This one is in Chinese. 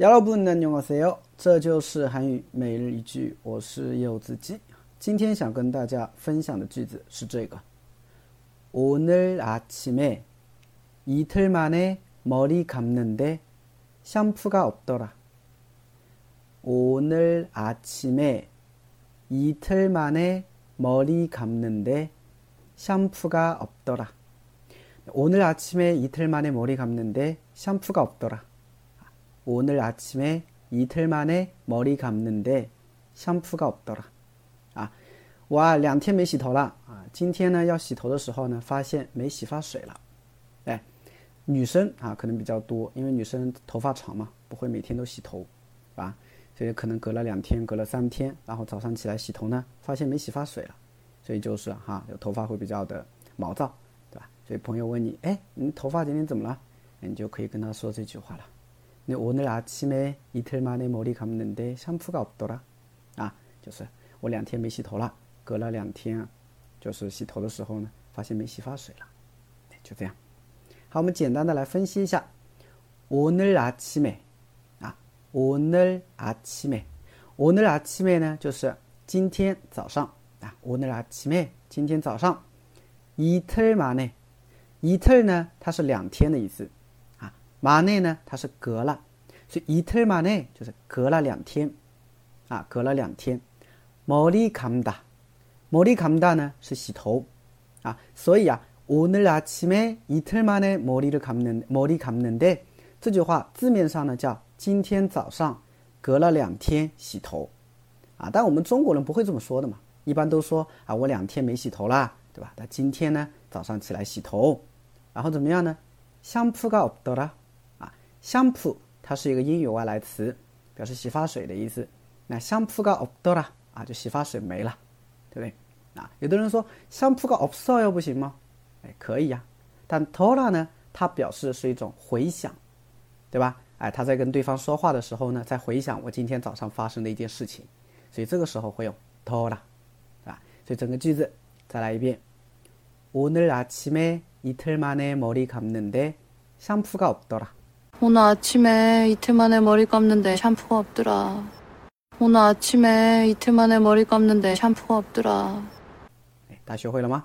여러분 안녕하세요. 这就是韩语每日一句，我是柚子鸡。今天想跟大家分享的句子是这个：오늘아침에이틀만에머리감는데샴푸가없더라。 오늘아침에이틀만에머리감는데샴푸가없더라 오늘 아침에 이틀 만에 머리 감는데 샴푸가 없더라. 오늘 아침에 이틀 만에 머리 감는데 샴푸가 없더라. 啊，我两天没洗头了啊！今天呢要洗头的时候呢，发现没洗发水了。哎，女生啊可能比较多，因为女生头发长嘛，不会每天都洗头，啊，所以可能隔了两天，隔了三天，然后早上起来洗头呢，发现没洗发水了，所以就是哈，有头发会比较的毛躁。所以朋友问你，哎，你头发今天怎么了？你就可以跟他说这句话了。 你오늘아침에이틀만에머리감는데샴푸가없더 라。 啊，就是我两天没洗头了，隔了两天，就是洗头的时候呢，发现没洗发水了。就这样。好，我们简单的来分析一下。오늘아침 에， 啊，오늘아침 에， 오늘아침에呢，就是今天早上啊，오늘아침 에， 今天早上，이틀만 에。 一特呢，它是两天的意思，啊， 马内呢，它是隔了，所以一特马内就是隔了两天，啊，隔了两天。머리감 다， 머리감 다呢是洗头，啊，所以啊，오늘아침에이틀만에머리를감는머리감는 데， 这句话字面上呢叫今天早上隔了两天洗头，啊，但我们中国人不会这么说的嘛，一般都说啊，我两天没洗头啦，对吧？那今天呢，早上起来洗头。然后怎么样呢？香扑가없더 라， 啊， 香扑它是一个英语外来词，表示洗发水的意思。那香扑가없더 라， 啊，就洗发水没了，对不对？啊，有的人说香扑가없어 요， 不行吗？哎，可以呀。但더라呢，它表示是一种回想，对吧？哎，他在跟对方说话的时候呢，在回想我今天早上发生的一件事情，所以这个时候会用더 라， 啊，所以整个句子再来一遍。오늘아침에 이틀 만에 머리 감는데 샴푸가 없더라. 오늘 아침에 이틀 만에 머리 감는데 샴푸가 없더라. 오늘 아침에 이틀 만에 머리 감는데 샴푸가 없더라. 大家学会了吗？